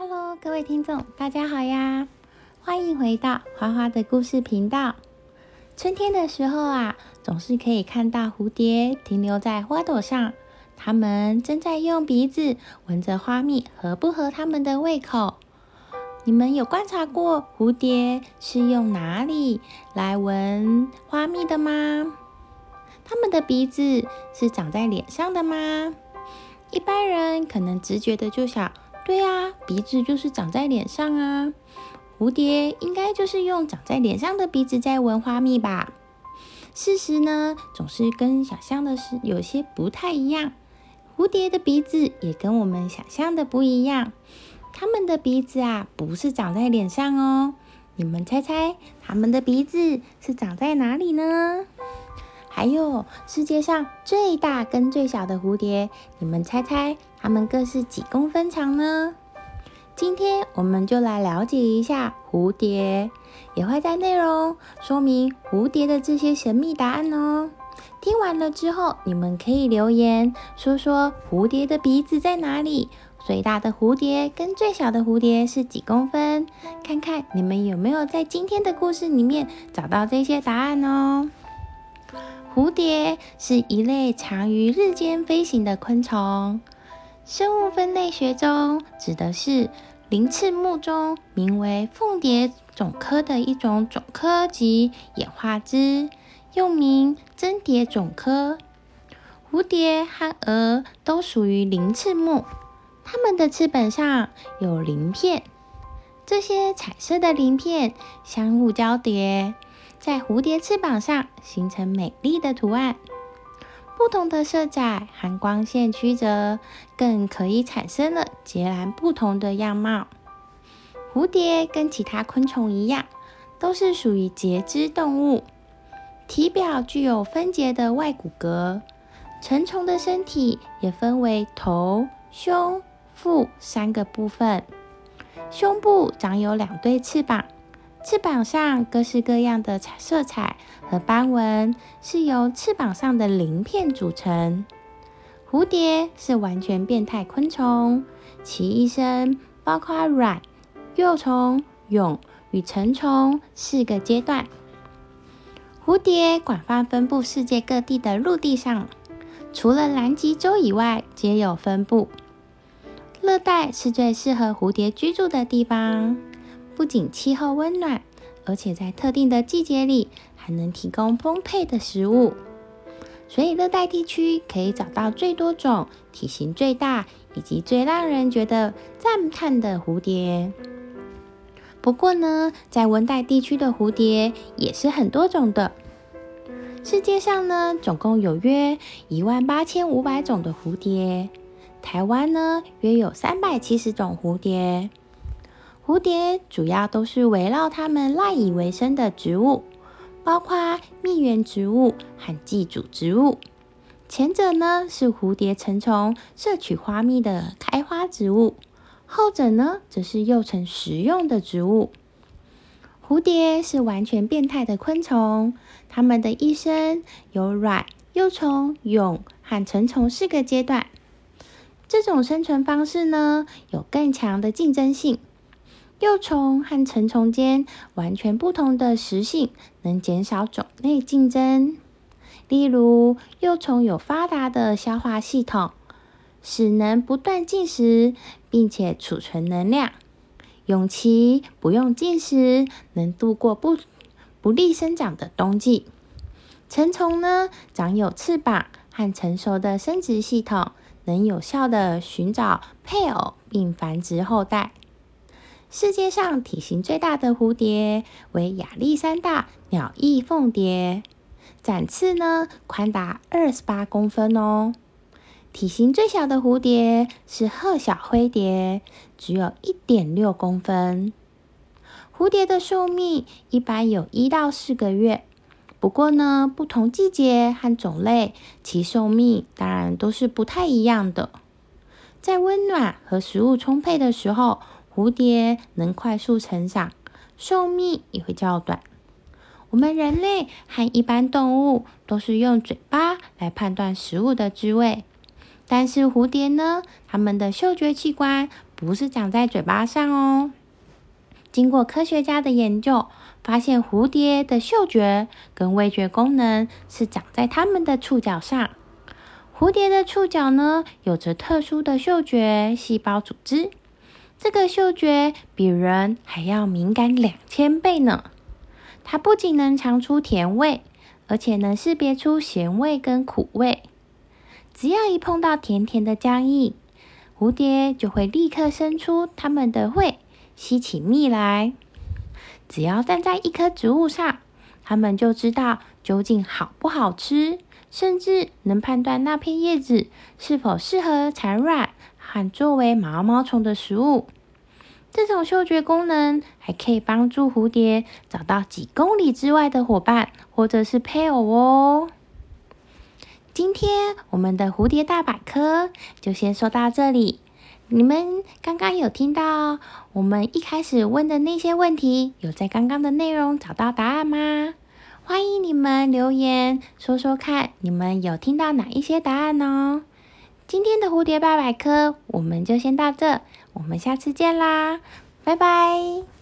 Hello，各位听众，大家好呀！欢迎回到花花的故事频道。春天的时候啊，总是可以看到蝴蝶停留在花朵上，它们正在用鼻子闻着花蜜合不合它们的胃口。你们有观察过蝴蝶是用哪里来闻花蜜的吗？它们的鼻子是长在脸上的吗？一般人可能直觉的就想，对啊，鼻子就是长在脸上啊。蝴蝶应该就是用长在脸上的鼻子在闻花蜜吧？事实呢，总是跟想象的是有些不太一样。蝴蝶的鼻子也跟我们想象的不一样。它们的鼻子啊，不是长在脸上哦。你们猜猜，它们的鼻子是长在哪里呢？还有世界上最大跟最小的蝴蝶，你们猜猜它们各是几公分长呢？今天我们就来了解一下蝴蝶，也会在内容说明蝴蝶的这些神秘答案哦。听完了之后，你们可以留言说说蝴蝶的鼻子在哪里，最大的蝴蝶跟最小的蝴蝶是几公分，看看你们有没有在今天的故事里面找到这些答案哦。蝴蝶是一类常于日间飞行的昆虫。生物分类学中指的是鳞翅目中名为凤蝶种科的一种种科及演化之，又名真蝶种科。蝴蝶和蛾都属于鳞翅目，它们的翅膀上有鳞片，这些彩色的鳞片相互交叠。在蝴蝶翅膀上形成美丽的图案，不同的色彩和光线曲折，更可以产生了截然不同的样貌。蝴蝶跟其他昆虫一样，都是属于节肢动物，体表具有分节的外骨骼。成虫的身体也分为头、胸、腹三个部分，胸部长有两对翅膀。翅膀上各式各样的彩色彩和斑纹，是由翅膀上的鳞片组成。蝴蝶是完全变态昆虫，其一生包括卵、幼虫、蛹与成虫四个阶段。蝴蝶广泛分布世界各地的陆地上，除了南极洲以外，皆有分布。热带是最适合蝴蝶居住的地方。不仅气候温暖，而且在特定的季节里还能提供丰沛的食物，所以热带地区可以找到最多种、体型最大以及最让人觉得赞叹的蝴蝶。不过呢，在温带地区的蝴蝶也是很多种的。世界上呢，总共有约一万八千五百种的蝴蝶，台湾呢约有三百七十种蝴蝶。蝴蝶主要都是围绕它们赖以为生的植物，包括蜜源植物和寄主植物。前者呢是蝴蝶成虫摄取花蜜的开花植物，后者呢则是幼虫食用的植物。蝴蝶是完全变态的昆虫，它们的一生有卵、幼虫、蛹和成虫四个阶段。这种生存方式呢有更强的竞争性。幼虫和成虫间完全不同的食性，能减少种类竞争。例如，幼虫有发达的消化系统，使能不断进食，并且储存能量；蛹期不用进食，能度过不不利生长的冬季。成虫呢，长有翅膀和成熟的生殖系统，能有效的寻找配偶并繁殖后代。世界上体型最大的蝴蝶为亚历山大鸟翼凤蝶，展翅呢宽达二十八公分哦。体型最小的蝴蝶是褐小灰蝶，只有一点六公分。蝴蝶的寿命一般有一到四个月，不过呢，不同季节和种类，其寿命当然都是不太一样的。在温暖和食物充沛的时候。蝴蝶能快速成长，寿命也会较短。我们人类和一般动物都是用嘴巴来判断食物的滋味，但是蝴蝶呢？它们的嗅觉器官不是长在嘴巴上哦。经过科学家的研究，发现蝴蝶的嗅觉跟味觉功能是长在它们的触角上。蝴蝶的触角呢，有着特殊的嗅觉细胞组织，这个嗅觉比人还要敏感两千倍呢。它不仅能尝出甜味，而且能识别出咸味跟苦味。只要一碰到甜甜的浆液，蝴蝶就会立刻伸出它们的喙。吸起蜜来，只要站在一棵植物上，它们就知道究竟好不好吃，甚至能判断那片叶子是否适合产卵和作为毛毛虫的食物。这种嗅觉功能还可以帮助蝴蝶找到几公里之外的伙伴或者是配偶哦。今天我们的蝴蝶大百科就先说到这里。你们刚刚有听到我们一开始问的那些问题，有在刚刚的内容找到答案吗？欢迎你们留言说说看，你们有听到哪一些答案呢？今天的蝴蝶八百科我们就先到这，我们下次见啦，拜拜。